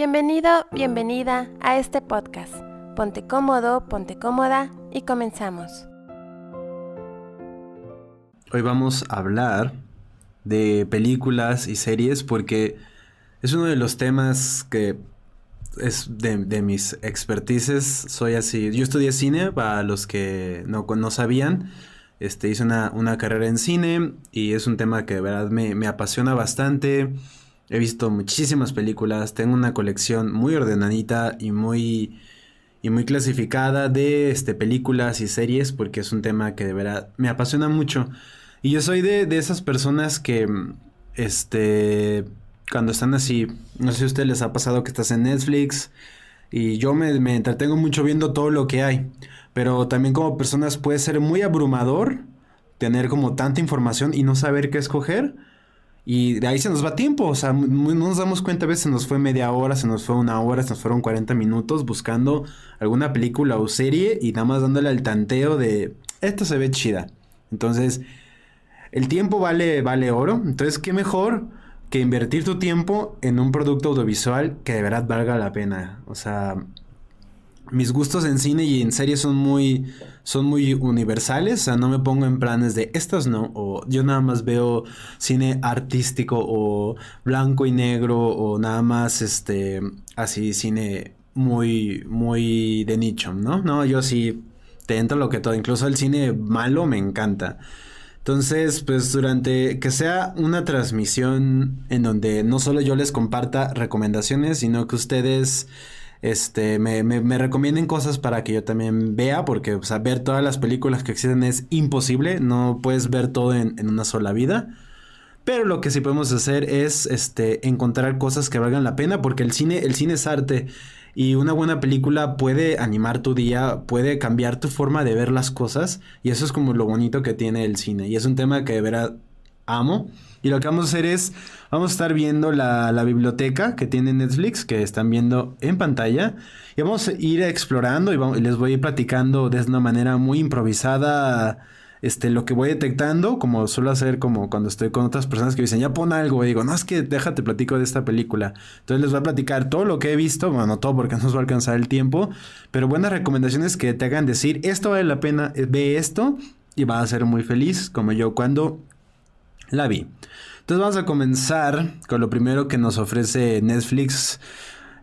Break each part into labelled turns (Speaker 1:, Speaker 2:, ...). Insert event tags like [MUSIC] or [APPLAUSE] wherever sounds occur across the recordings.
Speaker 1: Bienvenido, bienvenida a este podcast. Ponte cómodo, ponte cómoda y comenzamos.
Speaker 2: Hoy vamos a hablar de películas y series porque es uno de los temas que es de, mis expertices. Soy así. Yo estudié cine, para los que no, no sabían. Este, hice una, carrera en cine y es un tema que de verdad me, me apasiona bastante. He visto muchísimas películas, tengo una colección muy ordenadita y muy y muy clasificada de este, películas y series porque es un tema que de verdad me apasiona mucho. Y yo soy de, de esas personas que, este, cuando están así, no sé si a ustedes les ha pasado que estás en Netflix y yo me, me entretengo mucho viendo todo lo que hay, pero también como personas puede ser muy abrumador tener como tanta información y no saber qué escoger. Y de ahí se nos va tiempo, o sea, no nos damos cuenta, a veces se nos fue media hora, se nos fue una hora, se nos fueron 40 minutos buscando alguna película o serie y nada más dándole al tanteo de, esto se ve chida. Entonces, el tiempo vale, vale oro, entonces, ¿qué mejor que invertir tu tiempo en un producto audiovisual que de verdad valga la pena? O sea, mis gustos en cine y en series son muy, son muy universales, o sea, no me pongo en planes de estas no, o yo nada más veo cine artístico o blanco y negro o nada más este, así cine muy, muy de nicho, ¿no? No, yo sí te entro lo que todo, incluso el cine malo me encanta. Entonces, pues durante que sea una transmisión en donde no solo yo les comparta recomendaciones, sino que ustedes este, me, me, recomienden cosas para que yo también vea, porque o sea, ver todas las películas que existen es imposible, no puedes ver todo en, una sola vida. Pero lo que sí podemos hacer es este, encontrar cosas que valgan la pena, porque el cine, el cine es arte. Y una buena película puede animar tu día, puede cambiar tu forma de ver las cosas. Y eso es como lo bonito que tiene el cine. Y es un tema que de verdad amo. Y lo que vamos a hacer es, vamos a estar viendo la, biblioteca que tiene Netflix, que están viendo en pantalla. Y vamos a ir explorando y, les voy a ir platicando de una manera muy improvisada este, lo que voy detectando, como suelo hacer como cuando estoy con otras personas que dicen, ya pon algo, y digo, no, es que déjate platico de esta película. Entonces les voy a platicar todo lo que he visto, bueno, no todo porque [LAUGHS] no nos va a alcanzar el tiempo, pero buenas recomendaciones que te hagan decir, esto vale la pena, ve esto, y vas a ser muy feliz, como yo cuando la vi. Entonces vamos a comenzar con lo primero que nos ofrece Netflix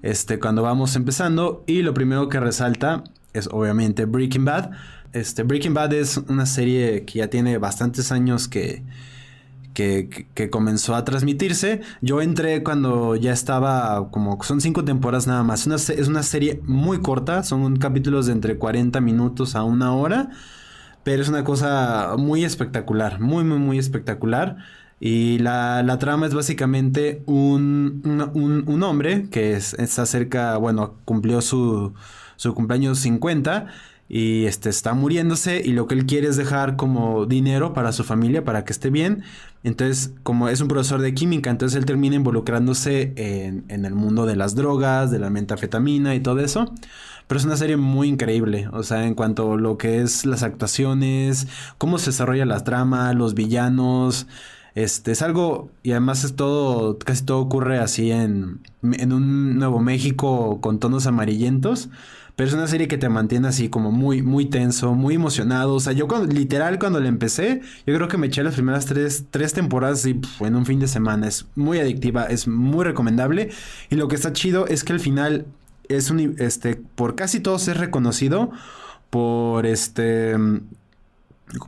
Speaker 2: este, cuando vamos empezando. Y lo primero que resalta es obviamente Breaking Bad. Este, Breaking Bad es una serie que ya tiene bastantes años que, que, comenzó a transmitirse. Yo entré cuando ya estaba como son cinco temporadas nada más. es una serie muy corta, son capítulos de entre 40 minutos a una hora. Pero es una cosa muy espectacular, muy, muy, muy espectacular. Y la, la trama es básicamente un, un, hombre que es, está cerca, bueno, cumplió su, su cumpleaños 50 y este está muriéndose y lo que él quiere es dejar como dinero para su familia para que esté bien. Entonces, como es un profesor de química, entonces él termina involucrándose en, en el mundo de las drogas, de la metafetamina y todo eso. Pero es una serie muy increíble, o sea, en cuanto a lo que es las actuaciones, cómo se desarrolla la trama, los villanos. Este, es algo, y además es todo, casi todo ocurre así en, en un Nuevo México con tonos amarillentos. Pero es una serie que te mantiene así como muy, muy tenso, muy emocionado. O sea, yo cuando, literal cuando la empecé, yo creo que me eché las primeras tres, tres temporadas y en un fin de semana. Es muy adictiva, es muy recomendable. Y lo que está chido es que al final es un, este, por casi todos es reconocido por este,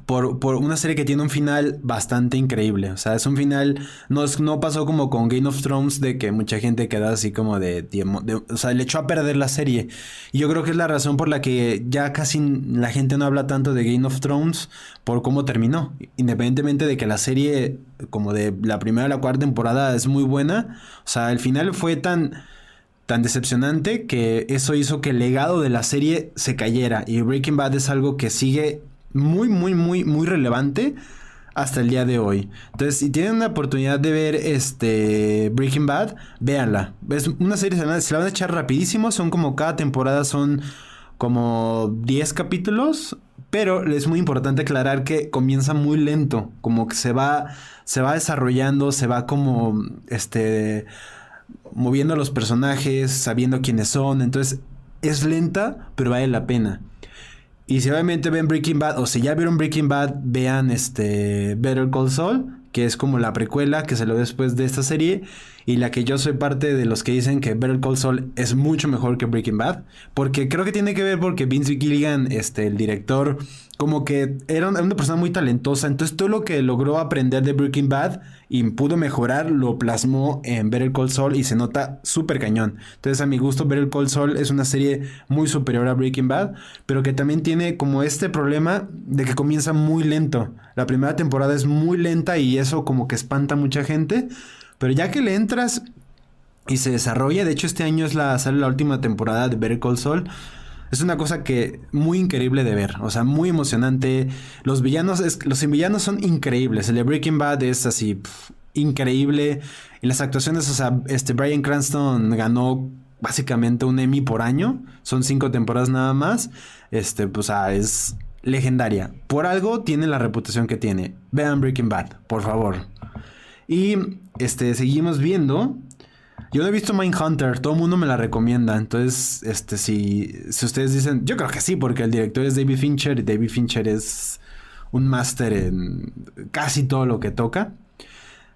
Speaker 2: por, por, una serie que tiene un final bastante increíble. O sea, es un final, no, no pasó como con Game of Thrones de que mucha gente queda así como de, de, o sea, le echó a perder la serie. Y yo creo que es la razón por la que ya casi la gente no habla tanto de Game of Thrones por cómo terminó. Independientemente de que la serie, como de la primera a la cuarta temporada, es muy buena. O sea, el final fue tan tan decepcionante que eso hizo que el legado de la serie se cayera. Y Breaking Bad es algo que sigue muy, muy, muy, muy relevante hasta el día de hoy. Entonces, si tienen una oportunidad de ver este Breaking Bad, véanla. Es una serie, se la, van a echar rapidísimo. Son como cada temporada son como 10 capítulos. Pero es muy importante aclarar que comienza muy lento. Como que se va. Se va desarrollando. Se va como. Este moviendo los personajes, sabiendo quiénes son. Entonces, es lenta, pero vale la pena. Y si obviamente ven Breaking Bad, o si ya vieron Breaking Bad, vean este Better Call Saul, que es como la precuela que se lo después de esta serie y la que yo soy parte de los que dicen que Better Call Saul es mucho mejor que Breaking Bad, porque creo que tiene que ver porque Vince Gilligan, este, el director, como que era una persona muy talentosa, entonces todo lo que logró aprender de Breaking Bad y pudo mejorar, lo plasmó en Better Call Saul y se nota súper cañón. Entonces a mi gusto Better Call Saul es una serie muy superior a Breaking Bad, pero que también tiene como este problema de que comienza muy lento. La primera temporada es muy lenta y eso como que espanta a mucha gente. Pero ya que le entras y se desarrolla, de hecho este año es la, sale la última temporada de Better Call Saul. Es una cosa que muy increíble de ver, o sea, muy emocionante. Los villanos, los villanos son increíbles. El de Breaking Bad es así increíble. Y las actuaciones, o sea, este Brian Cranston ganó básicamente un Emmy por año. Son cinco temporadas nada más. Este, pues, es legendaria. Por algo tiene la reputación que tiene. Vean Breaking Bad, por favor. Y este, seguimos viendo. Yo no he visto Mindhunter, todo el mundo me la recomienda. Entonces, este, si, si ustedes dicen, yo creo que sí, porque el director es David Fincher y David Fincher es un máster en casi todo lo que toca.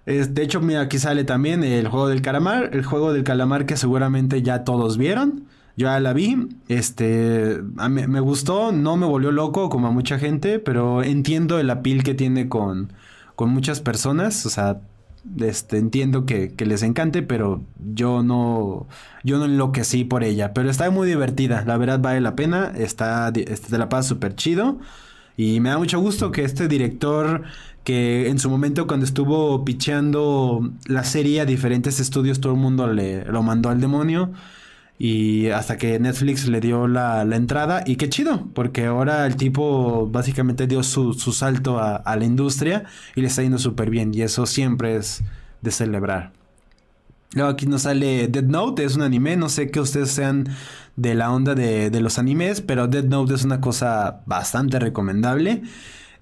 Speaker 2: de hecho, mira, aquí sale también el juego del calamar, el juego del calamar que seguramente ya todos vieron. Yo ya la vi, este, me, me, gustó, no me volvió loco como a mucha gente, pero entiendo el apil que tiene con, con muchas personas, o sea, este, entiendo que, les encante, pero yo no, yo no enloquecí por ella. Pero está muy divertida, la verdad vale la pena, está, este, la paz súper chido. Y me da mucho gusto que este director, que en su momento cuando estuvo picheando la serie a diferentes estudios, todo el mundo le, lo mandó al demonio. Y hasta que Netflix le dio la, entrada. Y qué chido, porque ahora el tipo básicamente dio su, salto a, la industria y le está yendo súper bien. Y eso siempre es de celebrar. Luego aquí nos sale Dead Note, es un anime. No sé que ustedes sean de la onda de, de los animes, pero Dead Note es una cosa bastante recomendable.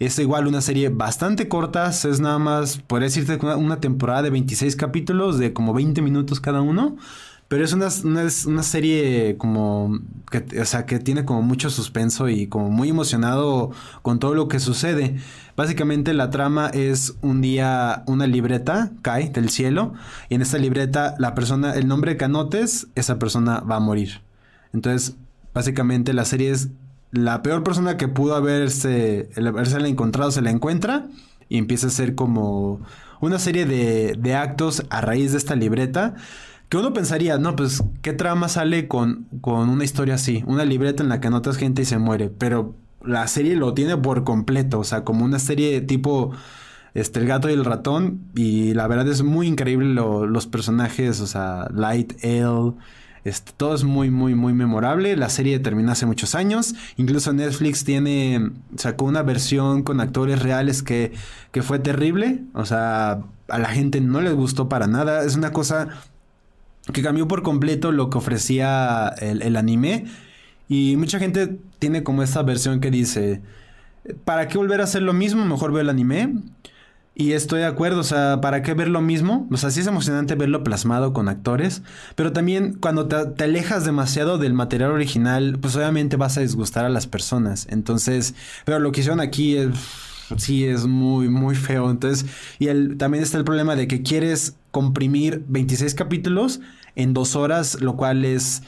Speaker 2: Es igual una serie bastante corta, es nada más, podría decirte, una temporada de 26 capítulos de como 20 minutos cada uno. Pero es una, una, serie como que, o sea, que tiene como mucho suspenso y como muy emocionado con todo lo que sucede. Básicamente la trama es un día una libreta cae del cielo y en esta libreta la persona, el nombre que anotes, esa persona va a morir. Entonces, básicamente la serie es la peor persona que pudo haberse, haberse encontrado se la encuentra y empieza a ser como una serie de, de actos a raíz de esta libreta que uno pensaría, no, pues, ¿qué trama sale con, con una historia así? Una libreta en la que anotas gente y se muere. Pero la serie lo tiene por completo. O sea, como una serie tipo este, El gato y el ratón. Y la verdad es muy increíble los personajes. O sea, Light, Ale. Este, todo es muy, muy, muy memorable. La serie terminó hace muchos años. Incluso Netflix tiene. Sacó una versión con actores reales que, que fue terrible. O sea, a la gente no les gustó para nada. Es una cosa que cambió por completo lo que ofrecía el, anime. Y mucha gente tiene como esta versión que dice, ¿para qué volver a hacer lo mismo? Mejor veo el anime. Y estoy de acuerdo, o sea, ¿para qué ver lo mismo? O sea, sí es emocionante verlo plasmado con actores, pero también cuando te, te, alejas demasiado del material original, pues obviamente vas a disgustar a las personas. Entonces, pero lo que hicieron aquí es sí es muy, muy feo. Entonces, y el, también está el problema de que quieres comprimir 26 capítulos en dos horas, lo cual es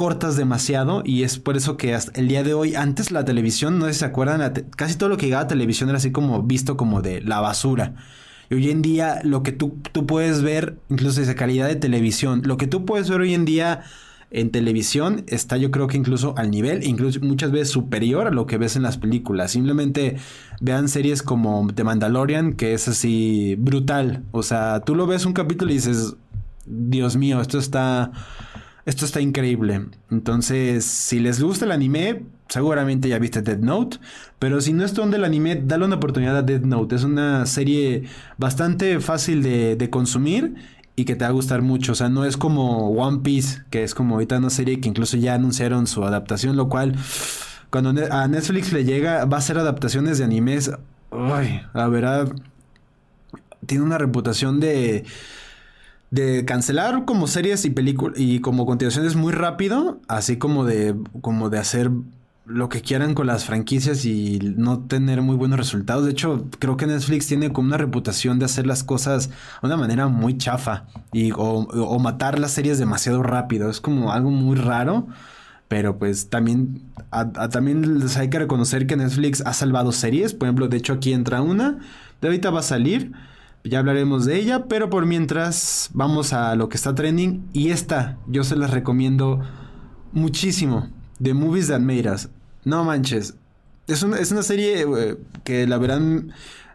Speaker 2: cortas demasiado y es por eso que hasta el día de hoy, antes la televisión, no sé si se acuerdan, casi todo lo que llegaba a televisión era así como visto como de la basura. Y hoy en día lo que tú, tú puedes ver, incluso esa calidad de televisión, lo que tú puedes ver hoy en día en televisión está yo creo que incluso al nivel, incluso muchas veces superior a lo que ves en las películas. Simplemente vean series como The Mandalorian, que es así brutal. O sea, tú lo ves un capítulo y dices, Dios mío, esto está... Esto está increíble. Entonces, si les gusta el anime, seguramente ya viste Dead Note. Pero si no es donde el anime, dale una oportunidad a Dead Note. Es una serie bastante fácil de, de consumir que te va a gustar mucho. O sea, no es como One Piece, que es como ahorita una serie que incluso ya anunciaron su adaptación, lo cual cuando a Netflix le llega, va a ser adaptaciones de animes. Ay, la verdad, tiene una reputación de de cancelar como series y películas y como continuaciones muy rápido, así como de como de hacer lo que quieran con las franquicias y no tener muy buenos resultados. De hecho, creo que Netflix tiene como una reputación de hacer las cosas de una manera muy chafa y, o, matar las series demasiado rápido. Es como algo muy raro. Pero pues también, también hay que reconocer que Netflix ha salvado series. Por ejemplo, de hecho aquí entra una. De ahorita va a salir. Ya hablaremos de ella. Pero por mientras vamos a lo que está trending. Y esta yo se las recomiendo muchísimo. The Movies That Made. No manches. Es una, es una serie eh, que la verdad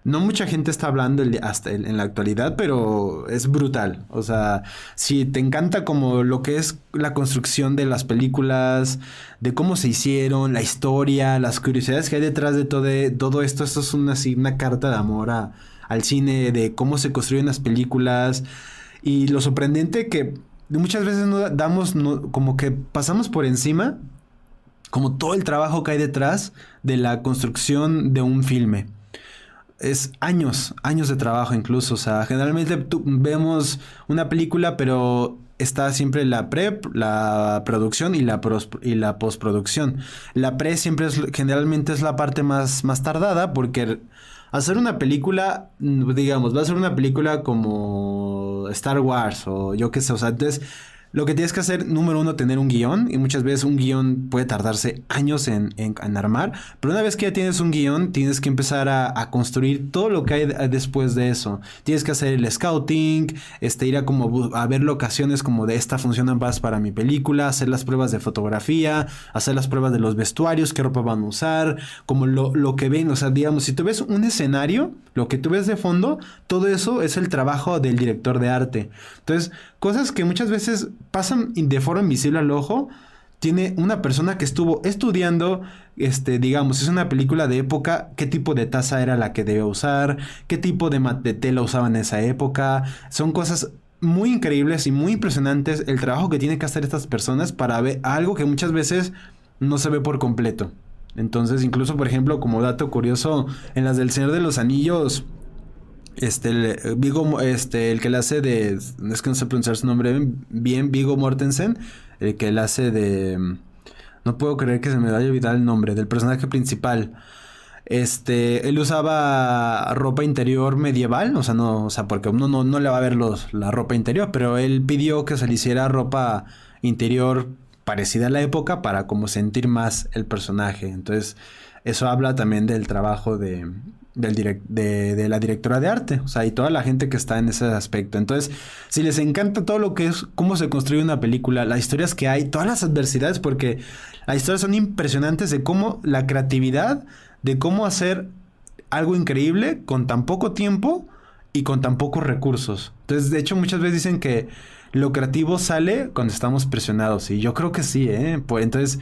Speaker 2: no mucha gente está hablando hasta en la actualidad, pero es brutal. O sea, si te encanta como lo que es la construcción de las películas, de cómo se hicieron, la historia, las curiosidades que hay detrás de todo, esto, esto es una, una carta de amor al cine, de cómo se construyen las películas. Y lo sorprendente que muchas veces no damos, como que pasamos por encima como todo el trabajo que hay detrás de la construcción de un filme. Es años, años de trabajo incluso. O sea, generalmente vemos una película, pero está siempre la pre, la producción y la, y la postproducción. La pre siempre es, generalmente es la parte más, más tardada porque hacer una película, digamos, va a ser una película como Star Wars o yo qué sé, o sea, entonces lo que tienes que hacer, número uno, tener un guion. Y muchas veces un guion puede tardarse años en, armar. Pero una vez que ya tienes un guion, tienes que empezar a, construir todo lo que hay después de eso. Tienes que hacer el scouting, este, ir a como a ver locaciones como de esta funciona más para mi película, hacer las pruebas de fotografía, hacer las pruebas de los vestuarios, qué ropa van a usar, como lo, lo que ven. O sea, digamos, si tú ves un escenario, lo que tú ves de fondo, todo eso es el trabajo del director de arte. Entonces, cosas que muchas veces pasan de forma invisible al ojo, tiene una persona que estuvo estudiando, este, digamos, es una película de época, qué tipo de taza era la que debía usar, qué tipo de, de tela usaban en esa época. Son cosas muy increíbles y muy impresionantes el trabajo que tienen que hacer estas personas para ver algo que muchas veces no se ve por completo. Entonces, incluso, por ejemplo, como dato curioso, en las del Señor de los Anillos, este, el, Vigo, este, el que le hace de, es que no sé pronunciar su nombre bien, Vigo Mortensen, el que le hace de, no puedo creer que se me vaya a olvidar el nombre, del personaje principal. Este, él usaba ropa interior medieval, o sea, no, o sea, porque uno no, no le va a ver los, la ropa interior, pero él pidió que se le hiciera ropa interior parecida a la época para como sentir más el personaje. Entonces, eso habla también del trabajo de, del de, la directora de arte, o sea, y toda la gente que está en ese aspecto. Entonces, si les encanta todo lo que es, cómo se construye una película, las historias que hay, todas las adversidades, porque las historias son impresionantes de cómo la creatividad, de cómo hacer algo increíble con tan poco tiempo y con tan pocos recursos. Entonces, de hecho, muchas veces dicen que lo creativo sale cuando estamos presionados. Y yo creo que sí, ¿eh? Pues entonces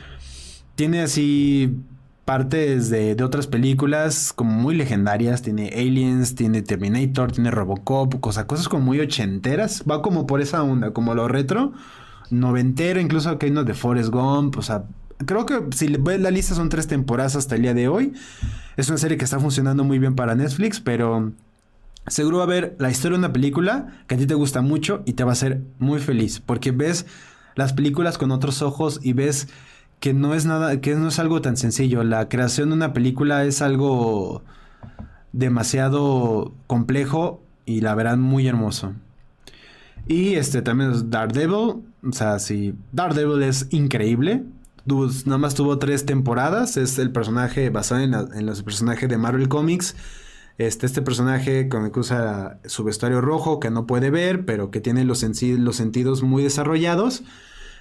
Speaker 2: tiene así partes de, otras películas como muy legendarias. Tiene Aliens, tiene Terminator, tiene Robocop, cosas, cosas como muy ochenteras. Va como por esa onda, como lo retro, noventero, incluso que hay unos de Forrest Gump. O sea, creo que si ves la lista son tres temporadas hasta el día de hoy. Es una serie que está funcionando muy bien para Netflix, pero seguro va a ver la historia de una película que a ti te gusta mucho y te va a hacer muy feliz porque ves las películas con otros ojos y ves que no es nada, que no es algo tan sencillo. La creación de una película es algo demasiado complejo y la verán muy hermoso. Y este también es Daredevil, o sea, sí, Daredevil es increíble. Nada más tuvo tres temporadas, es el personaje basado en, los personajes de Marvel Comics este, este personaje con el que usa su vestuario rojo, que no puede ver, pero que tiene los sentidos muy desarrollados.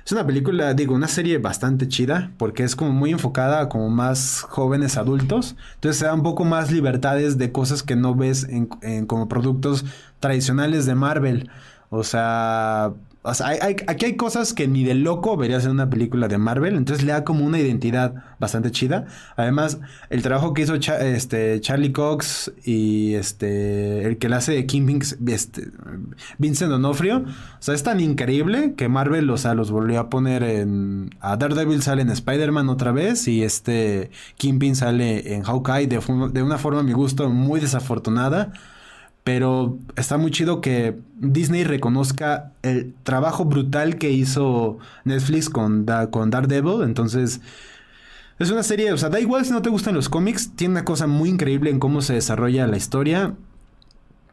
Speaker 2: Es una película, digo, una serie bastante chida, porque es como muy enfocada a como más jóvenes adultos. Entonces se da un poco más libertades de cosas que no ves en, como productos tradicionales de Marvel. O sea, o sea, aquí hay cosas que ni de loco verías en una película de Marvel, entonces le da como una identidad bastante chida. Además, el trabajo que hizo este, Charlie Cox y este el que le hace de Kingpin, este, Vincent D'Onofrio, o sea, es tan increíble que Marvel, o sea, los volvió a poner en... A Daredevil sale en Spider-Man otra vez y este Kingpin sale en Hawkeye de, de una forma, a mi gusto, muy desafortunada. Pero está muy chido que Disney reconozca el trabajo brutal que hizo Netflix con, con Daredevil. Entonces, es una serie, o sea, da igual si no te gustan los cómics, tiene una cosa muy increíble en cómo se desarrolla la historia.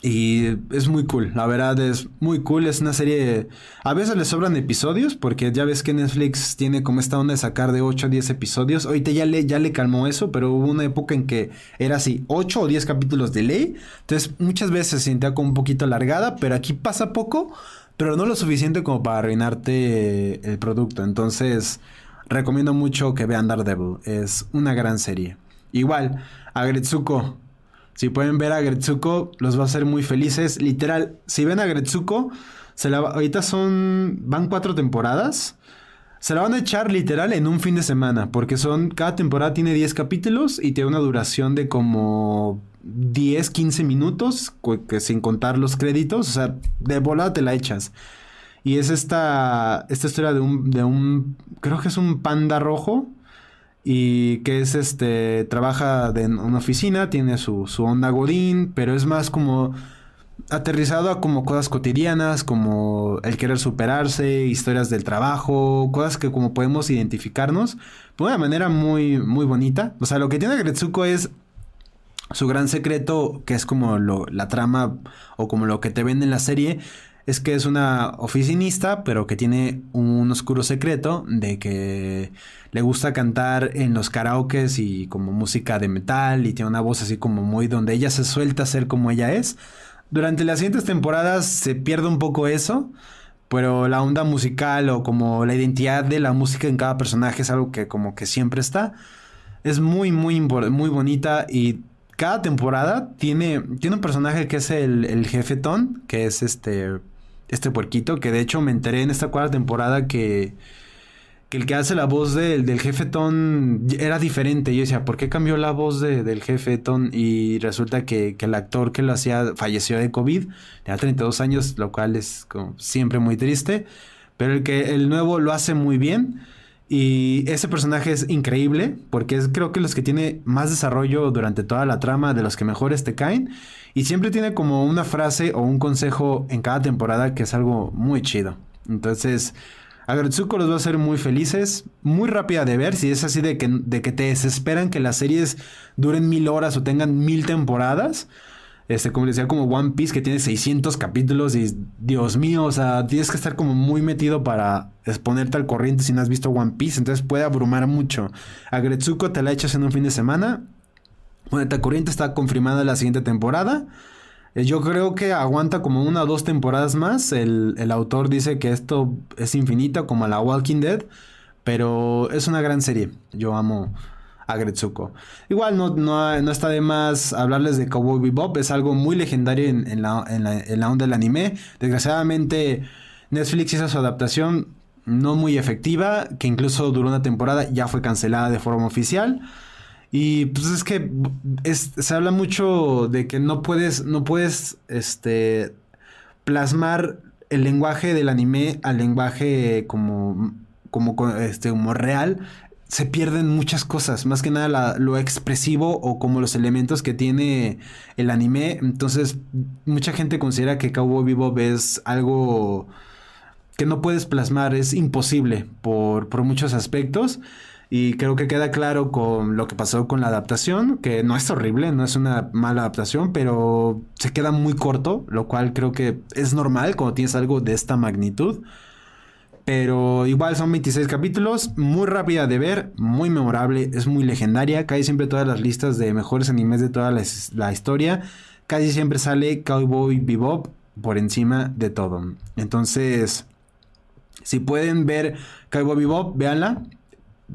Speaker 2: Y es muy cool, la verdad es muy cool, es una serie... A veces le sobran episodios, porque ya ves que Netflix tiene como esta onda de sacar de 8 a 10 episodios. Ahorita ya le, ya le calmó eso, pero hubo una época en que era así, 8 o 10 capítulos de ley. Entonces muchas veces se sentía como un poquito alargada, pero aquí pasa poco, pero no lo suficiente como para arruinarte el producto. Entonces recomiendo mucho que vean Daredevil, es una gran serie. Igual, Agretsuko si pueden ver a Gretsuko, los va a hacer muy felices. Literal, si ven a Gretsuko, ahorita son, van cuatro temporadas. Se la van a echar literal en un fin de semana, porque son, cada temporada tiene 10 capítulos y tiene una duración de como 10, 15 minutos, que sin contar los créditos, o sea, de volada te la echas. Y es esta, esta historia de un, de un, creo que es un panda rojo, y que es este, trabaja en una oficina, tiene su, su onda godín, pero es más como aterrizado a como cosas cotidianas, como el querer superarse, historias del trabajo, cosas que como podemos identificarnos de una manera muy, muy bonita. O sea, lo que tiene Gretsuko es su gran secreto, que es como lo, la trama o como lo que te ven en la serie, es que es una oficinista, pero que tiene un oscuro secreto de que le gusta cantar en los karaokes y como música de metal y tiene una voz así como muy donde ella se suelta a ser como ella es. Durante las siguientes temporadas se pierde un poco eso, pero la onda musical o como la identidad de la música en cada personaje es algo que como que siempre está. Es muy, muy, muy bonita y cada temporada tiene, tiene un personaje que es el, el jefetón, que es este este puerquito, que de hecho me enteré en esta cuarta temporada que, que el que hace la voz del, jefe Ton era diferente. Yo decía, ¿por qué cambió la voz del jefe Ton? Y resulta que, que, el actor que lo hacía falleció de COVID, tenía 32 años, lo cual es como siempre muy triste. Pero el que el nuevo lo hace muy bien. Y ese personaje es increíble, porque es creo que los que tiene más desarrollo durante toda la trama, de los que mejores te caen. Y siempre tiene como una frase o un consejo en cada temporada que es algo muy chido. Entonces, Agretsuko los va a hacer muy felices, muy rápida de ver. Si es así de que, de que te desesperan que las series duren mil horas o tengan mil temporadas. Este, como les decía, como One Piece que tiene 600 capítulos y Dios mío, o sea, tienes que estar como muy metido para exponerte al corriente si no has visto One Piece, entonces puede abrumar mucho. A te la echas en un fin de semana esta Corriente está confirmada la siguiente temporada. Eh, yo creo que aguanta como una o dos temporadas más. El, autor dice que esto es infinito, como la Walking Dead. Pero es una gran serie. Yo amo a Gretsuko. Igual no, no, está de más hablarles de Cowboy Bebop. Es algo muy legendario en, la, en, la, en onda del anime. Desgraciadamente Netflix hizo su adaptación no muy efectiva. Que incluso duró una temporada. Ya fue cancelada de forma oficial. Y pues es que se habla mucho de que no puedes, no puedes, este, plasmar el lenguaje del anime al lenguaje como, como, este, como real. Se pierden muchas cosas, más que nada lo expresivo o como los elementos que tiene el anime. Entonces, mucha gente considera que Cowboy Vivo es algo que no puedes plasmar, es imposible por, por muchos aspectos. Y creo que queda claro con lo que pasó con la adaptación, que no es horrible, no es una mala adaptación, pero se queda muy corto, lo cual creo que es normal cuando tienes algo de esta magnitud. Pero igual son 26 capítulos, muy rápida de ver, muy memorable, es muy legendaria. Cae siempre todas las listas de mejores animes de toda la, la historia. Casi siempre sale Cowboy Bebop por encima de todo. Entonces, si pueden ver Cowboy Bebop, véanla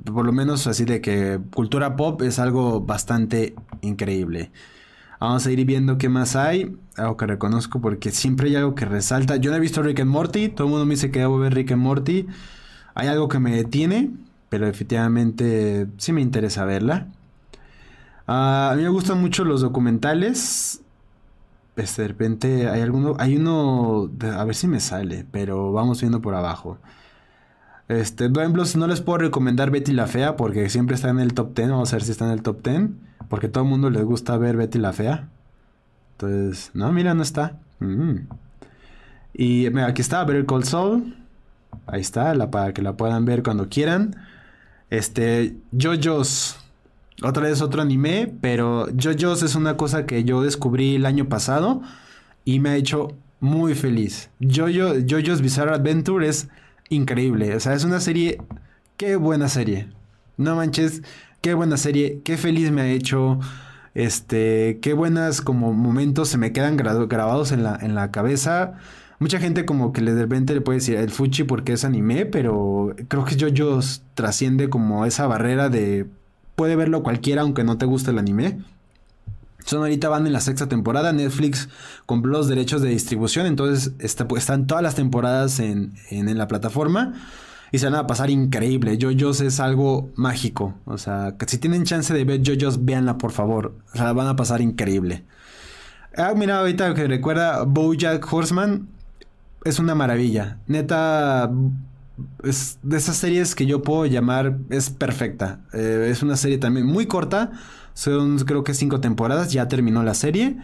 Speaker 2: por lo menos así de que cultura pop es algo bastante increíble. Vamos a ir viendo qué más hay. Algo que reconozco porque siempre hay algo que resalta. Yo no he visto Rick and Morty. Todo el mundo me dice que debo ver Rick and Morty. Hay algo que me detiene. Pero efectivamente sí me interesa verla. Ah, a mí me gustan mucho los documentales. Este, de repente hay alguno. Hay uno. a ver si me sale. Pero vamos viendo por abajo. Este, ejemplo, no les puedo recomendar Betty la Fea porque siempre está en el top 10. Vamos a ver si está en el top 10. Porque todo el mundo les gusta ver Betty la Fea. Entonces, no, mira, no está. Mm. Y mira, aquí está, Better Call Saul. Ahí está, la, para que la puedan ver cuando quieran. Este, JoJo's. Otra vez otro anime, pero JoJo's es una cosa que yo descubrí el año pasado y me ha hecho muy feliz. Jojo, JoJo's Bizarre Adventure es increíble. O sea, es una serie. Qué buena serie. No manches, qué buena serie. Qué feliz me ha hecho. Este, qué buenas como momentos se me quedan grabados en la, en la cabeza. Mucha gente como que de repente le puede decir el fuchi porque es anime, pero creo que JoJo trasciende como esa barrera de puede verlo cualquiera aunque no te guste el anime. Son ahorita van en la sexta temporada. Netflix compró los derechos de distribución. Entonces están todas las temporadas en, en, la plataforma. Y se van a pasar increíble. JoJo's es algo mágico. O sea, si tienen chance de ver JoJo's, véanla por favor. O sea, van a pasar increíble. Ah, mira, ahorita que recuerda Bojack Horseman es una maravilla. Neta, de esas series que yo puedo llamar, es perfecta. Eh, es una serie también muy corta. Son creo que cinco temporadas, ya terminó la serie.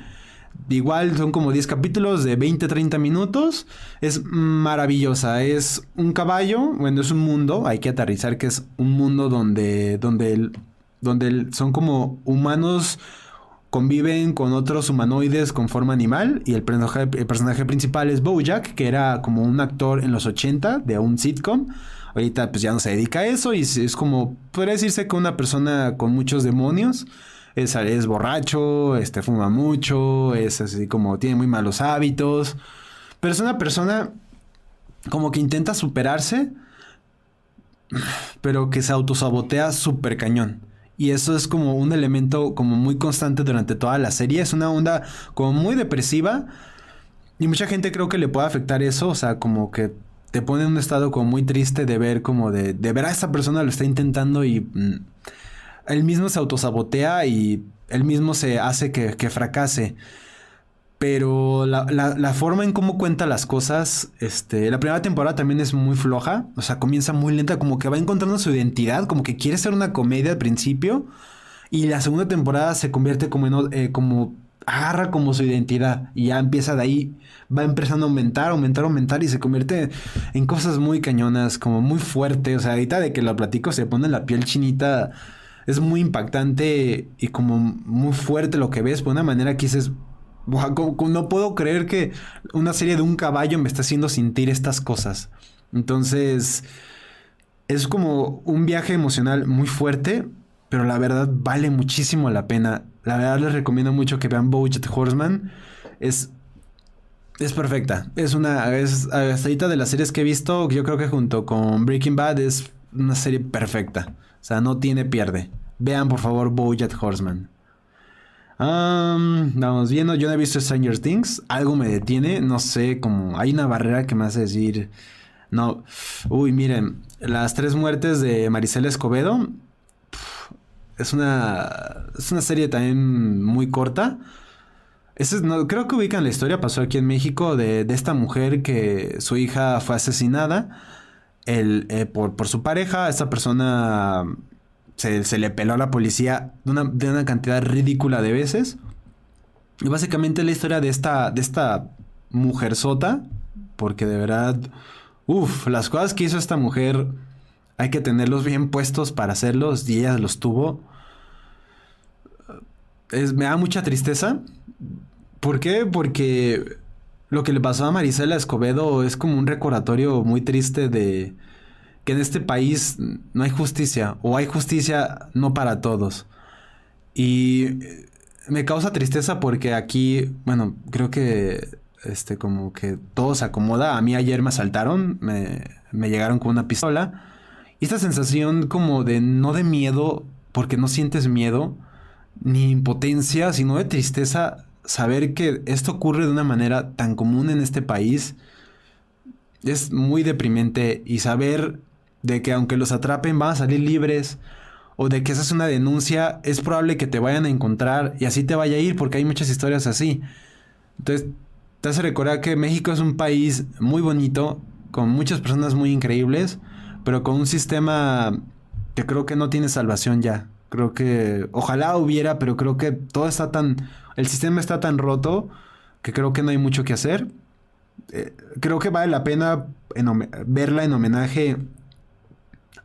Speaker 2: Igual son como 10 capítulos de 20-30 minutos. Es maravillosa. Es un caballo, bueno, es un mundo. Hay que aterrizar que es un mundo donde, donde, donde son como humanos conviven con otros humanoides con forma animal y el personaje, el personaje principal es Bojack, que era como un actor en los 80 de un sitcom. Ahorita pues ya no se dedica a eso y es, como, podría decirse que una persona con muchos demonios. Es, es borracho, este, fuma mucho, es así como tiene muy malos hábitos. Pero es una persona como que intenta superarse, pero que se autosabotea súper cañón. Y eso es como un elemento como muy constante durante toda la serie. Es una onda como muy depresiva. Y mucha gente creo que le puede afectar eso. O sea, como que te pone en un estado como muy triste de ver como de, de ver a esa persona lo está intentando y mm, él mismo se autosabotea y él mismo se hace que, que fracase. Pero la, la, forma en cómo cuenta las cosas, este, la primera temporada también es muy floja, o sea, comienza muy lenta, como que va encontrando su identidad, como que quiere ser una comedia al principio, y la segunda temporada se convierte como en, eh, como, agarra como su identidad, y ya empieza de ahí, va empezando a aumentar, aumentar, aumentar, y se convierte en cosas muy cañonas, como muy fuerte, o sea, ahorita de que lo platico se pone la piel chinita, es muy impactante y como muy fuerte lo que ves, por una manera que dices no puedo creer que una serie de un caballo me está haciendo sentir estas cosas. Entonces, es como un viaje emocional muy fuerte, pero la verdad vale muchísimo la pena. La verdad les recomiendo mucho que vean Bojack Horseman. Es es perfecta. Es una es hasta de las series que he visto, yo creo que junto con Breaking Bad es una serie perfecta. O sea, no tiene pierde. Vean por favor Bojack Horseman vamos viendo, yo no he visto Stranger Things, algo me detiene, no sé, como hay una barrera que me hace decir, no, uy, miren, las tres muertes de Maricela Escobedo, es una, es una serie también muy corta. no, creo que ubican la historia, pasó aquí en México, de, esta mujer que su hija fue asesinada el, eh, por, por su pareja, esta persona se, le peló a la policía de una, de una, cantidad ridícula de veces. Y básicamente la historia de esta, de esta mujer sota, porque de verdad, uff, las cosas que hizo esta mujer hay que tenerlos bien puestos para hacerlos y ella los tuvo. Me da mucha tristeza. ¿Por qué? Porque lo que le pasó a Marisela Escobedo es como un recordatorio muy triste de, que en este país no hay justicia o hay justicia no para todos. Y me causa tristeza porque aquí, bueno, creo que este como que todo se acomoda. A mí ayer me asaltaron, me, me llegaron con una pistola. Y esta sensación como de no de miedo, porque no sientes miedo, ni impotencia, sino de tristeza, saber que esto ocurre de una manera tan común en este país, es muy deprimente y saber de que aunque los atrapen van a salir libres o de que esa es una denuncia, es probable que te vayan a encontrar y así te vaya a ir porque hay muchas historias así. Entonces, te hace recordar que México es un país muy bonito, con muchas personas muy increíbles, pero con un sistema que creo que no tiene salvación ya. Creo que ojalá hubiera, pero creo que todo está tan, el sistema está tan roto que creo que no hay mucho que hacer. Eh, creo que vale la pena verla en homenaje,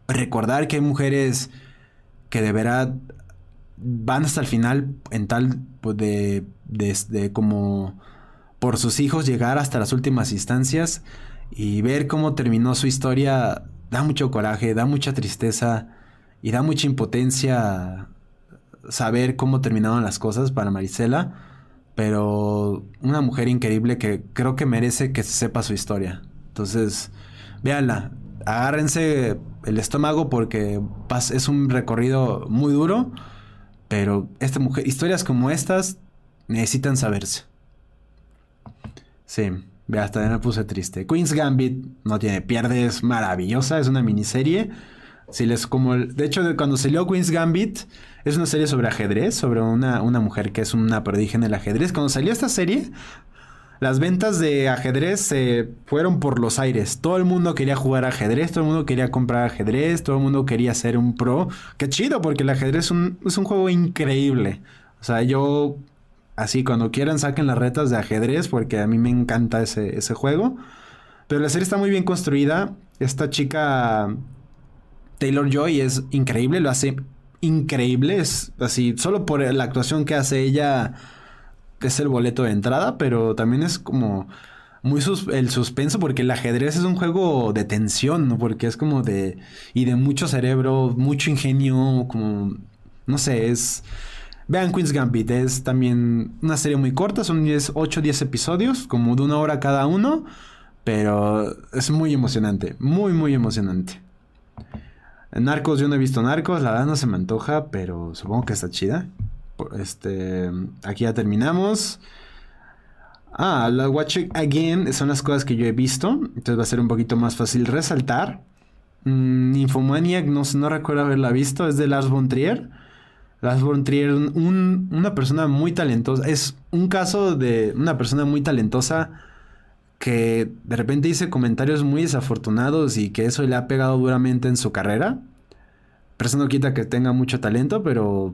Speaker 2: recordar que hay mujeres que de verdad van hasta el final en tal pues, de, de, como por sus hijos llegar hasta las últimas instancias y ver cómo terminó su historia da mucho coraje, da mucha tristeza y da mucha impotencia saber cómo terminaron las cosas para Marisela, pero una mujer increíble que creo que merece que se sepa su historia. Entonces, véanla, agárrense el estómago porque es un recorrido muy duro, pero esta mujer, historias como estas necesitan saberse. Sí, ve, hasta ya me puse triste. Queen's Gambit no tiene pierde, es maravillosa, es una miniserie. Si les como de hecho cuando salió Queen's Gambit es una serie sobre ajedrez, sobre una, una mujer que es una prodigio en el ajedrez. Cuando salió esta serie, las ventas de ajedrez se fueron por los aires. Todo el mundo quería jugar ajedrez, todo el mundo quería comprar ajedrez, todo el mundo quería ser un pro. Qué chido, porque el ajedrez es un, es un juego increíble. O sea, yo, así, cuando quieran saquen las retas de ajedrez, porque a mí me encanta ese, ese juego. Pero la serie está muy bien construida. Esta chica, Taylor Joy, es increíble, lo hace increíble. Es así, solo por la actuación que hace ella es el boleto de entrada, pero también es como muy el suspenso porque el ajedrez es un juego de tensión, ¿no? Porque es como de y de mucho cerebro, mucho ingenio, como no sé, es Vean Queen's Gambit, es también una serie muy corta, son 10, 8 10 episodios, como de una hora cada uno, pero es muy emocionante, muy muy emocionante. Narcos, yo no he visto Narcos, la verdad no se me antoja, pero supongo que está chida. Este, aquí ya terminamos. Ah, la Watch Again son las cosas que yo he visto. Entonces va a ser un poquito más fácil resaltar. Mm, Infomaniac, no, no recuerdo haberla visto. Es de Lars von Trier. Lars von Trier, una persona muy talentosa. Es un caso de una persona muy talentosa que de repente dice comentarios muy desafortunados y que eso le ha pegado duramente en su carrera. Pero eso no quita que tenga mucho talento, pero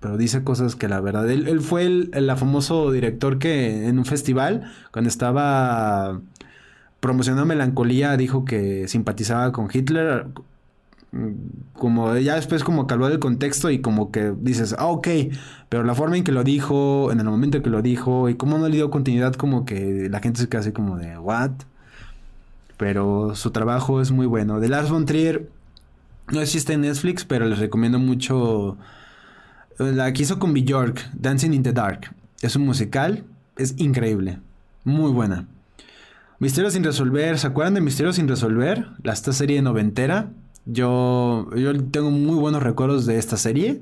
Speaker 2: pero dice cosas que la verdad. Él, fue el, famoso director que en un festival, cuando estaba promocionando Melancolía, dijo que simpatizaba con Hitler. Como ya después, como calvó el contexto y como que dices, ah, ok, pero la forma en que lo dijo, en el momento en que lo dijo y cómo no le dio continuidad, como que la gente se queda así como de, ¿what? Pero su trabajo es muy bueno. De Lars von Trier no existe en Netflix, pero les recomiendo mucho la que hizo con Bjork, Dancing in the Dark. Es un musical, es increíble, muy buena. Misterios sin resolver, ¿se acuerdan de Misterios sin resolver? La, esta serie noventera. Yo, yo tengo muy buenos recuerdos de esta serie.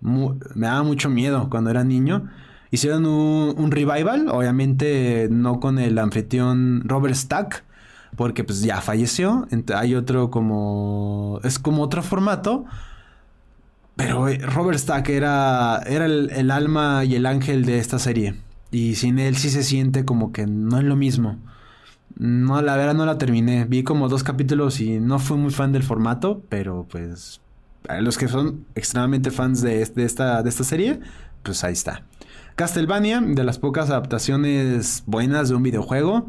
Speaker 2: me daba mucho miedo cuando era niño. Hicieron un, revival, obviamente no con el anfitrión Robert Stack, porque pues ya falleció. Hay otro como... Es como otro formato, pero eh, Robert Stack era, era el, alma y el ángel de esta serie. Y sin él sí se siente como que no es lo mismo. No, la verdad no la terminé. Vi como dos capítulos y no fui muy fan del formato, pero pues los que son extremadamente fans de, esta, de esta serie, pues ahí está. Castlevania, de las pocas adaptaciones buenas de un videojuego.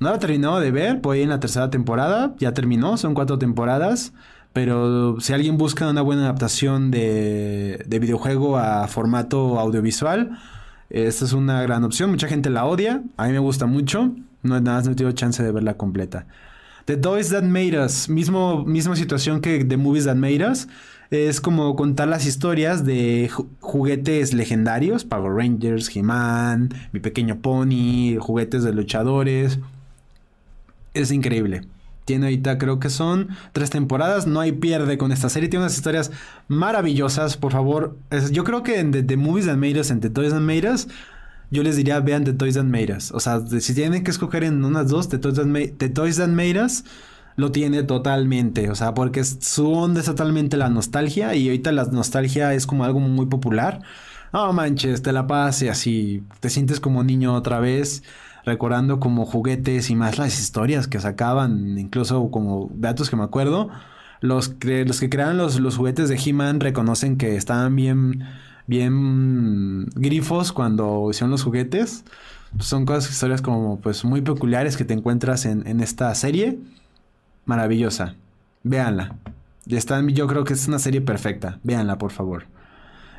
Speaker 2: No la he terminado de ver, voy en la tercera temporada, ya terminó, son cuatro temporadas. Pero si alguien busca una buena adaptación de, de videojuego a formato audiovisual, esta es una gran opción. Mucha gente la odia. A mí me gusta mucho. No, nada más no tengo chance de verla completa. The Toys That Made Us. Mismo, misma situación que The Movies That Made Us. Es como contar las historias de juguetes legendarios. Power Rangers, He-Man, Mi Pequeño Pony, juguetes de luchadores. Es increíble. Tiene ahorita creo que son tres temporadas. No hay pierde con esta serie. Tiene unas historias maravillosas. Por favor, yo creo que en The, Movies and Made en The Toys and Made yo les diría vean The Toys and Made O sea, si tienen que escoger en unas dos, The Toys and, The Toys and Made lo tiene totalmente. O sea, porque su onda es totalmente la nostalgia. Y ahorita la nostalgia es como algo muy popular. No manches, te la pasas y así te sientes como niño otra vez recordando como juguetes y más las historias que sacaban, incluso como datos que me acuerdo. los, los que crearon los, los juguetes de He-Man reconocen que estaban bien, bien grifos cuando hicieron los juguetes. Son cosas, historias como pues muy peculiares que te encuentras en, esta serie. Maravillosa. Véanla. Están, yo creo que es una serie perfecta. Véanla, por favor.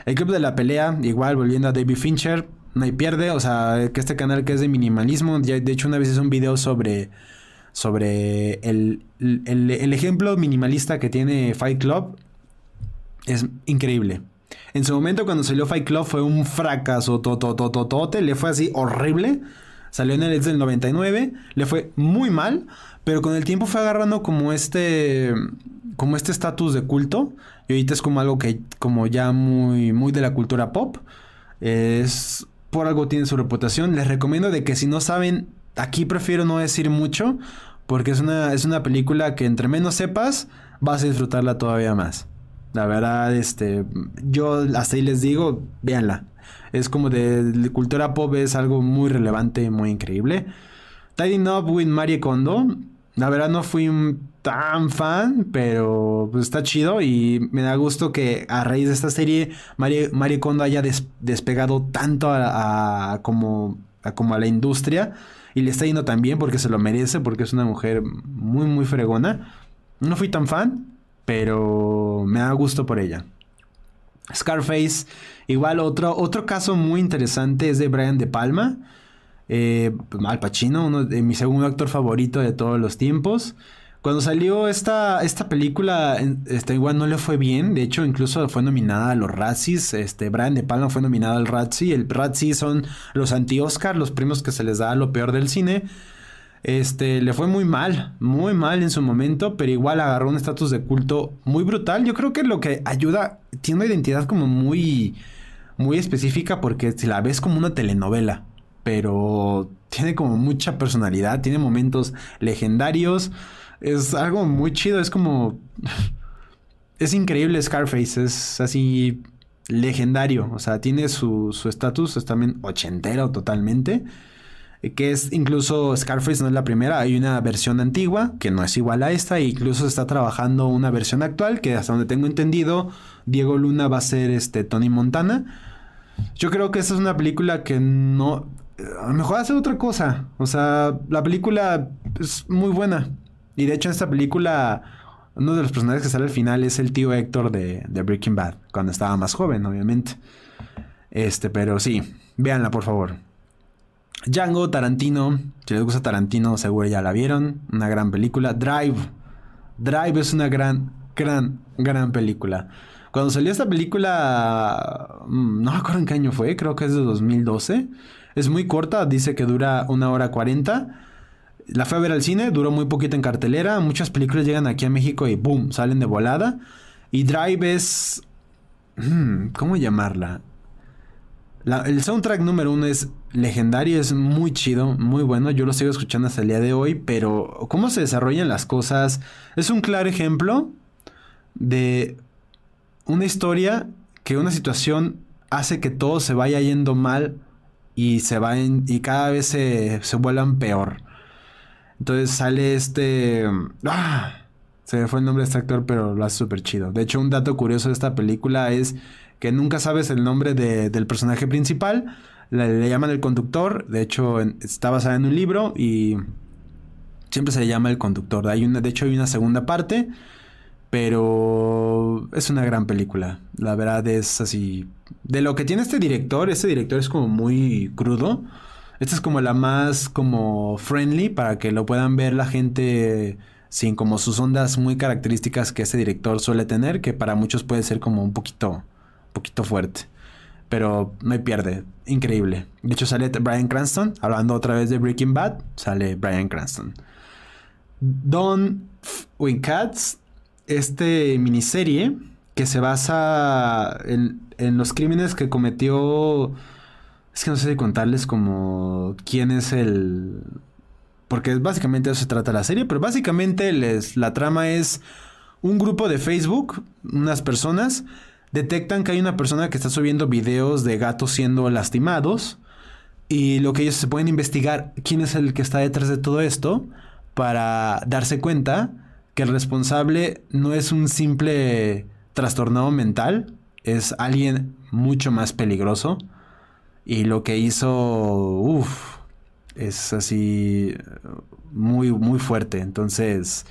Speaker 2: El Club de la Pelea, igual volviendo a David Fincher, no hay pierde. O sea, que este canal que es de minimalismo. De hecho, una vez hice un video sobre. Sobre el, el, ejemplo minimalista que tiene Fight Club. Es increíble. En su momento, cuando salió Fight Club, fue un fracaso. Le fue así horrible. Salió en el del 99. Le fue muy mal. Pero con el tiempo fue agarrando como este. Como este estatus de culto. Y ahorita es como algo que. Como ya muy. Muy de la cultura pop. Es por algo tiene su reputación. Les recomiendo de que si no saben, aquí prefiero no decir mucho, porque es una, es una película que entre menos sepas, vas a disfrutarla todavía más. La verdad, este, yo hasta ahí les digo, véanla. Es como de, cultura pop, es algo muy relevante, muy increíble. Tidying Up with Marie Kondo. La verdad no fui tan fan, pero pues está chido y me da gusto que a raíz de esta serie Marie, Kondo haya despegado tanto a, como, a, como a la industria y le está yendo tan bien porque se lo merece, porque es una mujer muy, muy fregona. No fui tan fan, pero me da gusto por ella. Scarface, igual otro, otro caso muy interesante es de Brian De Palma. Eh, Al Pacino, uno de mi segundo actor favorito de todos los tiempos. Cuando salió esta, esta película, este, igual no le fue bien. De hecho, incluso fue nominada a los Razzies. Este, Brian De Palma fue nominado al Razzie. El Razzie son los anti-Oscar, los premios que se les da a lo peor del cine. Este, le fue muy mal, muy mal en su momento, pero igual agarró un estatus de culto muy brutal. Yo creo que lo que ayuda, tiene una identidad como muy, muy específica porque si la ves como una telenovela, pero tiene como mucha personalidad, tiene momentos legendarios es algo muy chido, es como... [LAUGHS] es increíble Scarface, es así legendario, o sea, tiene su estatus, es también ochentero totalmente, que es incluso Scarface no es la primera, hay una versión antigua que no es igual a esta, e incluso está trabajando una versión actual que hasta donde tengo entendido, Diego Luna va a ser este Tony Montana. Yo creo que esta es una película que no, a lo mejor hace otra cosa, o sea, la película es muy buena, y de hecho en esta película, uno de los personajes que sale al final es el tío Héctor de, Breaking Bad, cuando estaba más joven, obviamente. Este, pero sí, véanla por favor. Django, Tarantino, si les gusta Tarantino, seguro ya la vieron. Una gran película. Drive. Drive es una gran, gran, gran película. Cuando salió esta película, mm, no me acuerdo en qué año fue, creo que es de 2012. Es muy corta, dice que dura una hora cuarenta. La fue a ver al cine, duró muy poquito en cartelera. Muchas películas llegan aquí a México y boom, salen de volada. Y Drive es. Hmm, ¿Cómo llamarla? el soundtrack número uno es legendario, es muy chido, muy bueno. Yo lo sigo escuchando hasta el día de hoy, pero cómo se desarrollan las cosas es un claro ejemplo de una historia que una situación hace que todo se vaya yendo mal y se va y cada vez se, se vuelvan peor. Entonces sale este... ¡Ah! Se me fue el nombre de este actor, pero lo hace súper chido. De hecho, un dato curioso de esta película es que nunca sabes el nombre del personaje principal. Le, llaman el conductor. De hecho, está basada en un libro y siempre se le llama el conductor. Hay una, de hecho, hay una segunda parte. Pero es una gran película. La verdad es así. De lo que tiene este director, este director es como muy crudo. Esta es como la más como friendly para que lo puedan ver la gente sin como sus ondas muy características que este director suele tener, que para muchos puede ser como un poquito, poquito fuerte. Pero no hay pierde, increíble. De hecho sale Brian Cranston, hablando otra vez de Breaking Bad, sale Brian Cranston. Don Wing Cats, este miniserie que se basa en, en los crímenes que cometió es que no sé si contarles como quién es el... Porque básicamente eso se trata la serie, pero básicamente les, la trama es un grupo de Facebook, unas personas, detectan que hay una persona que está subiendo videos de gatos siendo lastimados y lo que ellos se pueden investigar quién es el que está detrás de todo esto para darse cuenta que el responsable no es un simple trastornado mental, es alguien mucho más peligroso. Y lo que hizo, uff, es así muy, muy fuerte. Entonces,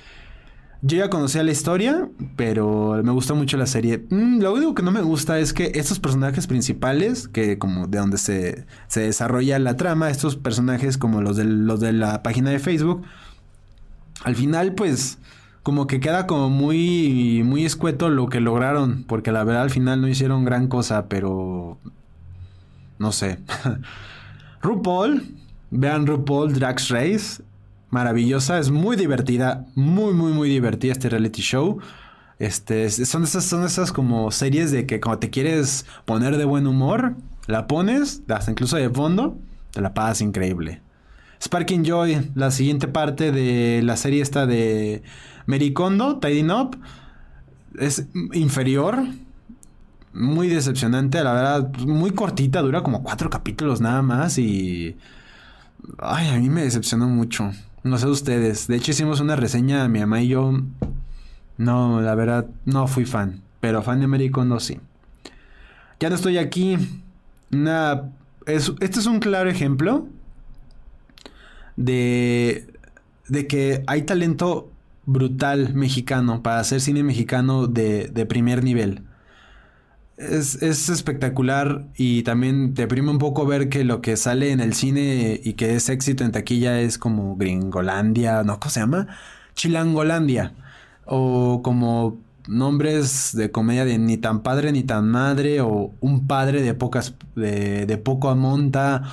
Speaker 2: yo ya conocía la historia, pero me gustó mucho la serie. Mm, lo único que no me gusta es que estos personajes principales, que como de donde se, se desarrolla la trama, estos personajes como los de, los de la página de Facebook, al final pues como que queda como muy, muy escueto lo que lograron, porque la verdad al final no hicieron gran cosa, pero no sé. [LAUGHS] RuPaul, vean RuPaul Drag Race, maravillosa, es muy divertida, muy, muy, muy divertida este reality show. Este, son esas, son esas como series de que cuando te quieres poner de buen humor, la pones, hasta incluso de fondo, te la pasas increíble. Sparking Joy, la siguiente parte de la serie esta de Mericondo, Tidying Up, es inferior, muy decepcionante, la verdad, muy cortita, dura como cuatro capítulos nada más y... Ay, a mí me decepcionó mucho. No sé ustedes. De hecho, hicimos una reseña, mi mamá y yo. No, la verdad, no fui fan. Pero fan de Américo no sí. Ya no estoy aquí. Una, este es un claro ejemplo de, de que hay talento brutal mexicano para hacer cine mexicano de, de primer nivel es, espectacular y también deprime un poco ver que lo que sale en el cine y que es éxito en taquilla es como Gringolandia, ¿no? ¿Cómo se llama? Chilangolandia. O como nombres de comedia de ni tan padre ni tan madre o un padre de pocas de, de poco a monta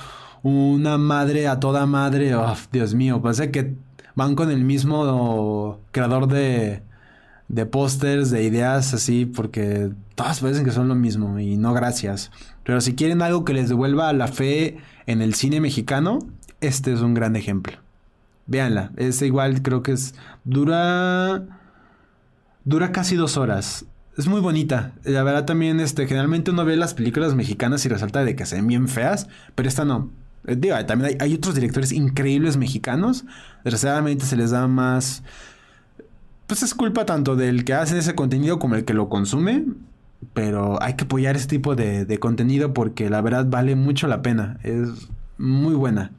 Speaker 2: una madre a toda madre oh, Dios mío parece que van con el mismo creador de de pósters, de ideas así, porque todas parecen que son lo mismo y no gracias. Pero si quieren algo que les devuelva la fe en el cine mexicano, este es un gran ejemplo. Véanla, es igual, creo que es. Dura. Dura casi dos horas. Es muy bonita. La verdad también, este, generalmente uno ve las películas mexicanas y resalta de que se ven bien feas, pero esta no. Eh, digo, también hay, otros directores increíbles mexicanos. Desgraciadamente se les da más pues es culpa tanto del que hace ese contenido como el que lo consume. Pero hay que apoyar ese tipo de, contenido porque la verdad vale mucho la pena. Es muy buena.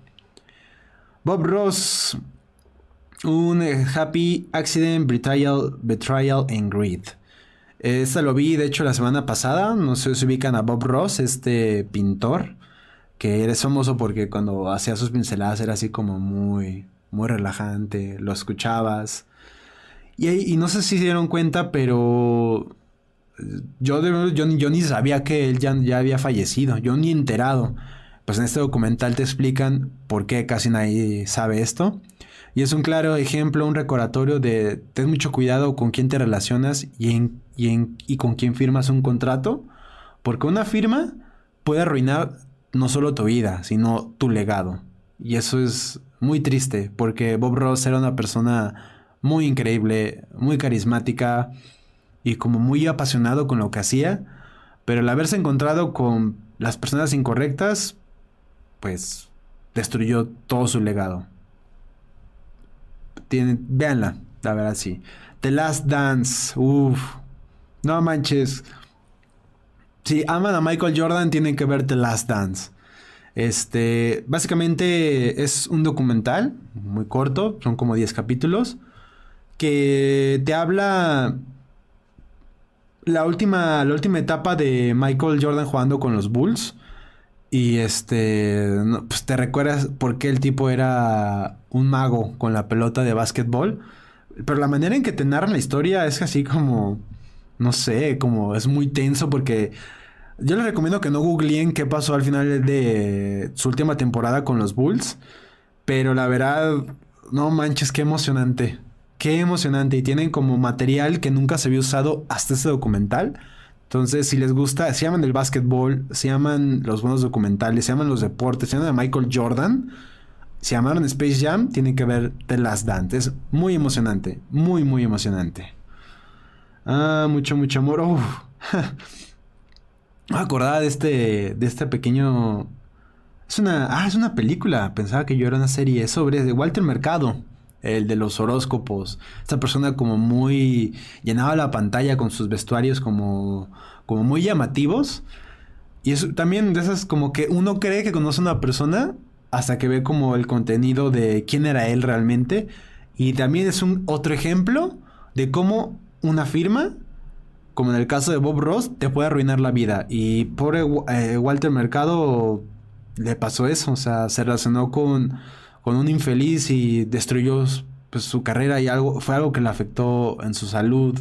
Speaker 2: Bob Ross. Un Happy Accident, Betrayal, Betrayal and Greed. Esta lo vi, de hecho, la semana pasada. No sé si ubican a Bob Ross, este pintor. Que eres famoso porque cuando hacía sus pinceladas era así como muy, muy relajante. Lo escuchabas. Y, no sé si se dieron cuenta, pero yo, yo, ni sabía que él ya, ya había fallecido, yo ni enterado. Pues en este documental te explican por qué casi nadie sabe esto. Y es un claro ejemplo, un recordatorio de ten mucho cuidado con quién te relacionas y, en, y, en, y con quién firmas un contrato, porque una firma puede arruinar no solo tu vida, sino tu legado. Y eso es muy triste, porque Bob Ross era una persona muy increíble, muy carismática y como muy apasionado con lo que hacía, pero el haberse encontrado con las personas incorrectas, pues destruyó todo su legado. Tienen, véanla, la verdad sí. The Last Dance, uff, no manches. Si aman a Michael Jordan, tienen que ver The Last Dance. Este, básicamente es un documental muy corto, son como 10 capítulos que te habla la última, la última etapa de Michael Jordan jugando con los Bulls. Y este, pues te recuerdas por qué el tipo era un mago con la pelota de básquetbol. Pero la manera en que te narran la historia es así como, no sé, como es muy tenso porque yo les recomiendo que no googleen qué pasó al final de su última temporada con los Bulls. Pero la verdad, no manches, qué emocionante. Qué emocionante. Y tienen como material que nunca se había usado hasta este documental. Entonces, si les gusta, se llaman el básquetbol, se llaman los buenos documentales, se llaman los deportes, se llaman de Michael Jordan, se llamaron Space Jam, tienen que ver The Last Dance. Es muy emocionante, muy, muy emocionante. Ah, mucho, mucho amor. Uf. [LAUGHS] Me acordaba de este, de este pequeño... Es una... Ah, es una película. Pensaba que yo era una serie. Es sobre de Walter Mercado. El de los horóscopos. Esta persona como muy llenaba la pantalla con sus vestuarios como, como muy llamativos. Y eso también de esas como que uno cree que conoce a una persona hasta que ve como el contenido de quién era él realmente. Y también es un otro ejemplo de cómo una firma, como en el caso de Bob Ross, te puede arruinar la vida. Y por eh, Walter Mercado le pasó eso, o sea, se relacionó con, con un infeliz y destruyó pues, su carrera y algo, fue algo que le afectó en su salud.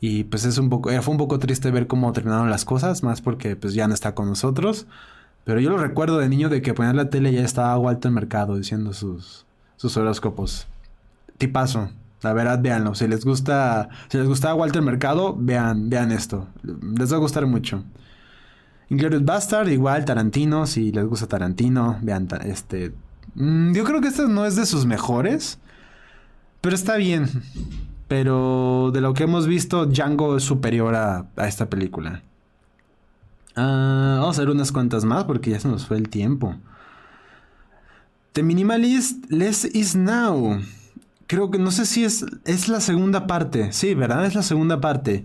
Speaker 2: Y pues es un poco, eh, fue un poco triste ver cómo terminaron las cosas, más porque pues ya no está con nosotros. Pero yo lo recuerdo de niño de que ponía la tele ya estaba Walter Mercado diciendo sus, sus horóscopos. Tipazo. La verdad, véanlo. Si les gusta, si les gustaba Walter Mercado, vean, vean esto. Les va a gustar mucho. Inglourious Bastard, igual Tarantino, si les gusta Tarantino, vean este. Mm, yo creo que este no es de sus mejores, pero está bien. Pero de lo que hemos visto, Django es superior a, a esta película. Ah, vamos a ver unas cuantas más porque ya se nos fue el tiempo. The Minimalist, Less is Now. Creo que no sé si es, es la segunda parte. Sí, ¿verdad? Es la segunda parte.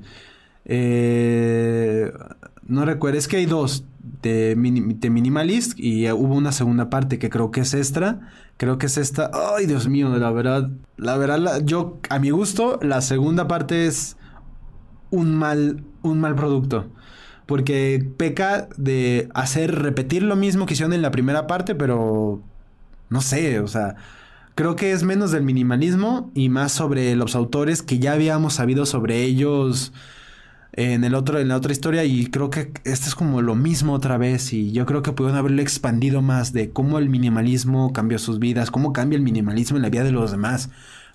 Speaker 2: Eh, no recuerdo, es que hay dos de, Minimalist y hubo una segunda parte que creo que es extra. Creo que es esta. Ay, Dios mío, la verdad. La verdad, yo, a mi gusto, la segunda parte es un mal, un mal producto porque peca de hacer repetir lo mismo que hicieron en la primera parte, pero no sé, o sea, creo que es menos del minimalismo y más sobre los autores que ya habíamos sabido sobre ellos en el otro en la otra historia y creo que este es como lo mismo otra vez y yo creo que pudieron haberlo expandido más de cómo el minimalismo cambió sus vidas, cómo cambia el minimalismo en la vida de los demás.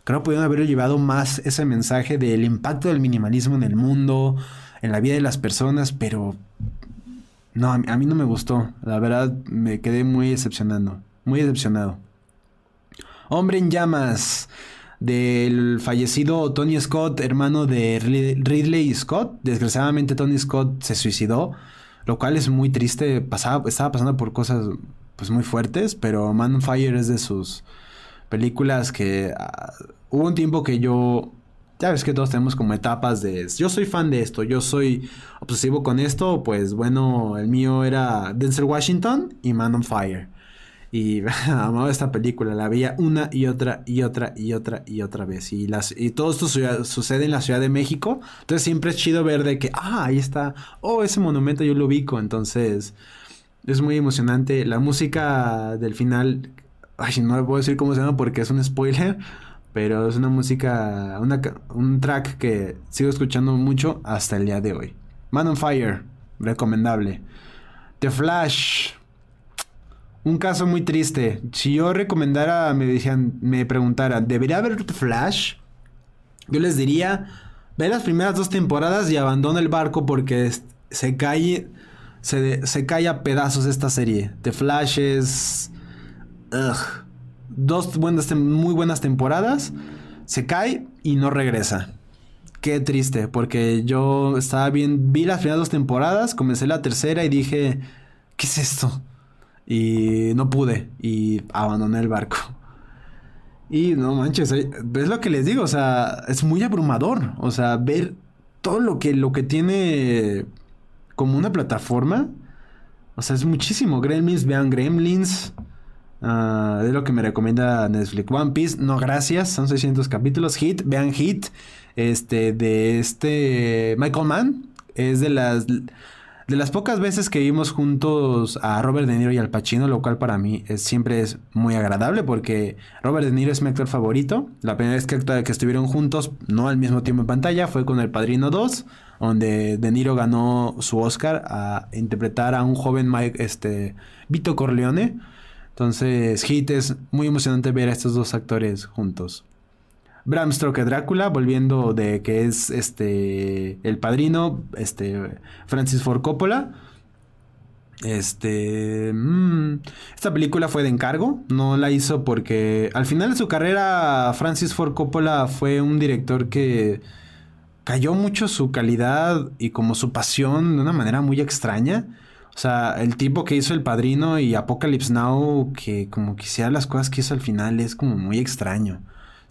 Speaker 2: Creo que pudieron haberlo llevado más ese mensaje del impacto del minimalismo en el mundo, en la vida de las personas, pero no, a mí, no me gustó. La verdad, me quedé muy decepcionando. Muy decepcionado. Hombre en llamas del fallecido Tony Scott, hermano de Ridley Scott. Desgraciadamente Tony Scott se suicidó, lo cual es muy triste. Pasaba, estaba pasando por cosas pues muy fuertes, pero Man on Fire es de sus películas que ah, hubo un tiempo que yo ya ves que todos tenemos como etapas de yo soy fan de esto, yo soy obsesivo con esto, pues bueno, el mío era Denzel Washington y Man on Fire. Y [LAUGHS] amaba esta película, la veía una y otra y otra y otra y otra vez. Y, las, y todo esto sucede en la Ciudad de México. Entonces siempre es chido ver de que, ah, ahí está, oh, ese monumento yo lo ubico. Entonces es muy emocionante. La música del final, ay, no le puedo decir cómo se llama porque es un spoiler. Pero es una música, un track que sigo escuchando mucho hasta el día de hoy. Man on Fire, recomendable. The Flash, un caso muy triste. Si yo recomendara, me decían, me preguntaran, ¿debería haber Flash? Yo les diría, ve las primeras dos temporadas y abandona el barco porque se cae, se, se cae a pedazos esta serie. The Flash es... Ugh dos buenas, muy buenas temporadas, se cae y no regresa. Qué triste, porque yo estaba bien, vi las primeras dos temporadas, comencé la tercera y dije, ¿qué es esto? Y no pude y abandoné el barco. Y no manches, eh, es lo que les digo, o sea, es muy abrumador, o sea, ver todo lo que, lo que tiene como una plataforma, o sea, es muchísimo. Gremlins, vean Gremlins, Ah, de lo que me recomienda Netflix. One Piece, no gracias, son 600 capítulos. Hit, vean Hit, este, de este Michael Mann, es de las, de las pocas veces que vimos juntos a Robert De Niro y Al Pacino, lo cual para mí siempre es muy agradable porque Robert De Niro es mi actor favorito. La primera vez que, que estuvieron juntos, no al mismo tiempo en pantalla, fue con El Padrino 2, donde De Niro ganó su Oscar a interpretar a un joven Mike, este, Vito Corleone. Entonces, Hit es muy emocionante ver a estos dos actores juntos. Bram Stoker Drácula, volviendo de que es este el padrino, este Francis Ford Coppola. Este, mm, esta película fue de encargo, no la hizo porque al final de su carrera Francis Ford Coppola fue un director que cayó mucho su calidad y como su pasión de una manera muy extraña. O sea, el tipo que hizo El Padrino y Apocalypse Now, que como quisiera las cosas que hizo al final, es como muy extraño.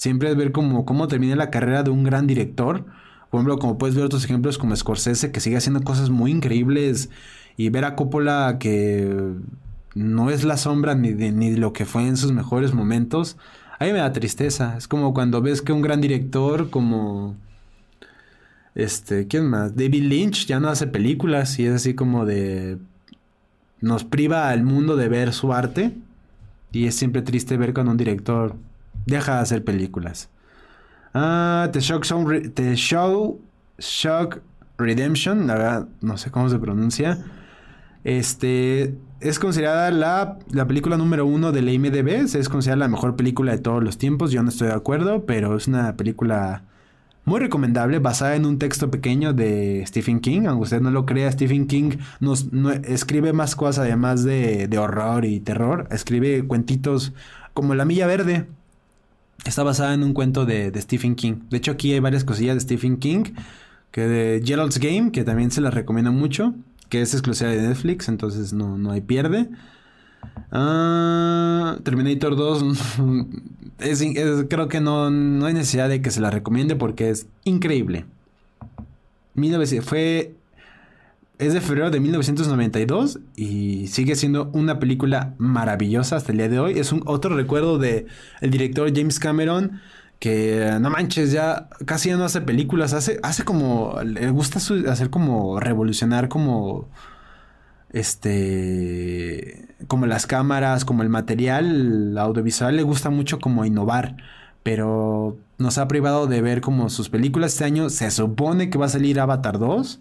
Speaker 2: Siempre es ver como cómo termina la carrera de un gran director. Por ejemplo, como puedes ver otros ejemplos como Scorsese, que sigue haciendo cosas muy increíbles. Y ver a Coppola que no es la sombra ni de, ni lo que fue en sus mejores momentos. A mí me da tristeza. Es como cuando ves que un gran director como... Este, ¿quién más? David Lynch ya no hace películas y es así como de... Nos priva al mundo de ver su arte. Y es siempre triste ver cuando un director deja de hacer películas. Ah, The Shock, The Show Shock Redemption, la verdad, no sé cómo se pronuncia. Este es considerada la, la, película número uno de la IMDb. Es considerada la mejor película de todos los tiempos. Yo no estoy de acuerdo, pero es una película muy recomendable, basada en un texto pequeño de Stephen King. Aunque usted no lo crea, Stephen King nos, escribe más cosas además de, de, horror y terror. Escribe cuentitos como La Milla Verde. Está basada en un cuento de, Stephen King. De hecho, aquí hay varias cosillas de Stephen King. Que de Gerald's Game, que también se la recomiendo mucho que es exclusiva de Netflix, entonces no, no hay pierde. Ah, Terminator 2 [LAUGHS] creo que no, no, hay necesidad de que se la recomiende porque es increíble. fue es de febrero de 1992 y sigue siendo una película maravillosa hasta el día de hoy. Es un otro recuerdo de el director James Cameron que no manches, ya casi ya no hace películas, hace, hace como, le gusta hacer como revolucionar como, este, como las cámaras, como el material audiovisual, le gusta mucho como innovar, pero nos ha privado de ver como sus películas este año, se supone que va a salir Avatar 2.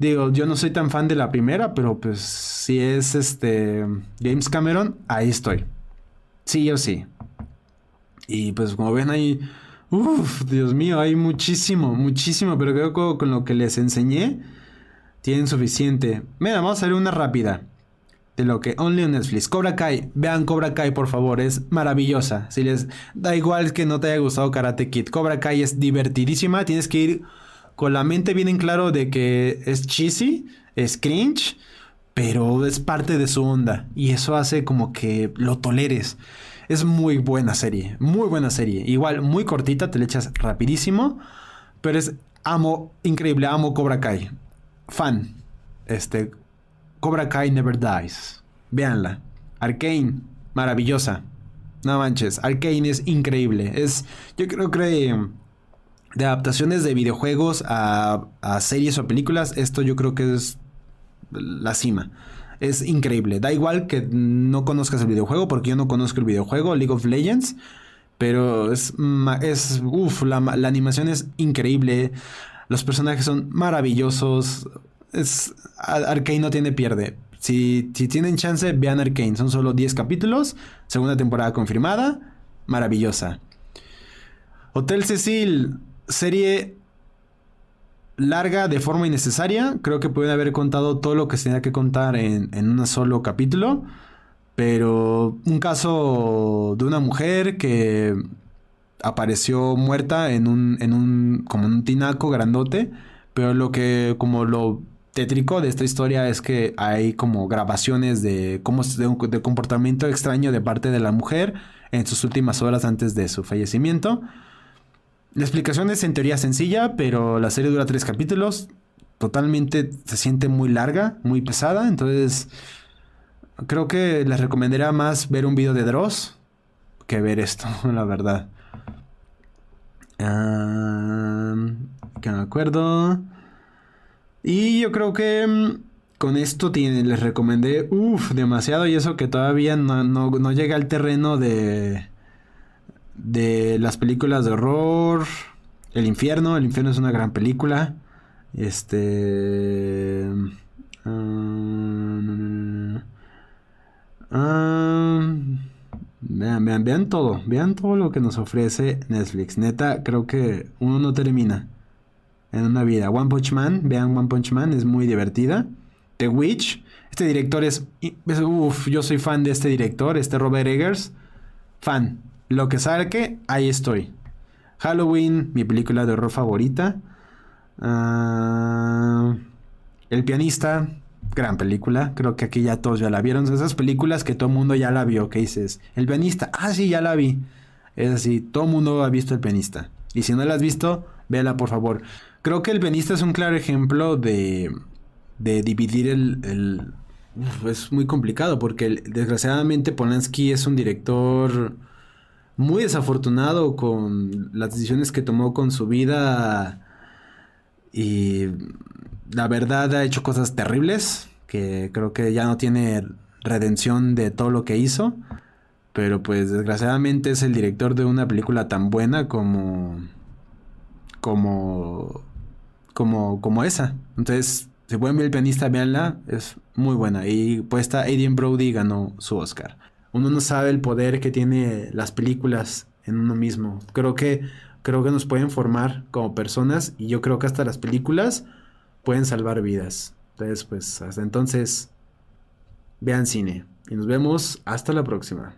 Speaker 2: Digo, yo no soy tan fan de la primera, pero pues si es este James Cameron, ahí estoy. Sí o sí. Y pues como ven ahí, uff, Dios mío, hay muchísimo, muchísimo, pero creo que con lo que les enseñé tienen suficiente. Mira, vamos a ver una rápida de lo que Only on Netflix. Cobra Kai, vean Cobra Kai por favor, es maravillosa. Si les da igual que no te haya gustado Karate Kid, Cobra Kai es divertidísima, tienes que ir con la mente bien en claro de que es cheesy, es cringe, pero es parte de su onda y eso hace como que lo toleres. Es muy buena serie, muy buena serie. Igual, muy cortita, te le echas rapidísimo. Pero es amo, increíble, amo Cobra Kai. Fan. Este, Cobra Kai Never Dies. Véanla. Arcane, maravillosa. No manches, Arcane es increíble. Es, yo creo que de adaptaciones de videojuegos a, series o películas, esto yo creo que es la cima es increíble. Da igual que no conozcas el videojuego, porque yo no conozco el videojuego, League of Legends. Pero es, es uff, la, animación es increíble. Los personajes son maravillosos. Es, Arkane no tiene pierde. Si, si tienen chance, vean Arkane. Son solo 10 capítulos. Segunda temporada confirmada. Maravillosa. Hotel Cecil, serie larga de forma innecesaria. Creo que pueden haber contado todo lo que se tenía que contar en, un solo capítulo. Pero un caso de una mujer que apareció muerta en un, en un, como en un tinaco grandote. Pero lo que, como lo tétrico de esta historia es que hay como grabaciones de, cómo, de, de comportamiento extraño de parte de la mujer en sus últimas horas antes de su fallecimiento. La explicación es en teoría sencilla, pero la serie dura tres capítulos. Totalmente se siente muy larga, muy pesada. Entonces, creo que les recomendaría más ver un video de Dross que ver esto, [LAUGHS] la verdad. que me acuerdo. Y yo creo que mm, con esto les recomendé, uff, demasiado. Y eso que todavía no, no llega al terreno de de las películas de horror. El infierno. El infierno es una gran película. Este. Ah, ah, vean, vean, vean todo. Vean todo lo que nos ofrece Netflix. Neta, creo que uno no termina en una vida. One Punch Man. Vean One Punch Man. Es muy divertida. The Witch. Este director es. Uf, yo soy fan de este director. Este Robert Eggers. Fan. Lo que que ahí estoy. Halloween, mi película de horror favorita. Ah, el pianista, gran película. Creo que aquí ya todos ya la vieron. Esas películas que todo el mundo ya la vio. ¿Qué dices? El pianista, ah, sí, ya la vi. Es así, todo el mundo ha visto El pianista. Y si no la has visto, véala por favor. Creo que El pianista es un claro ejemplo de, de dividir el, es muy complicado porque desgraciadamente Polanski es un director muy desafortunado con las decisiones que tomó con su vida y la verdad ha hecho cosas terribles que creo que ya no tiene redención de todo lo que hizo. Pero pues desgraciadamente es el director de una película tan buena como. como. como, como esa. Entonces, si pueden ver el pianista, véanla, es muy buena. Y pues está Adrian Brody ganó su Oscar. Uno no sabe el poder que tiene las películas en uno mismo. Creo que, creo que nos pueden formar como personas y yo creo que hasta las películas pueden salvar vidas. Entonces, pues hasta entonces, vean cine. Y nos vemos hasta la próxima.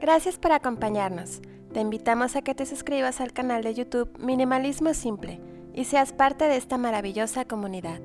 Speaker 1: Gracias por acompañarnos. Te invitamos a que te suscribas al canal de YouTube Minimalismo Simple y seas parte de esta maravillosa comunidad.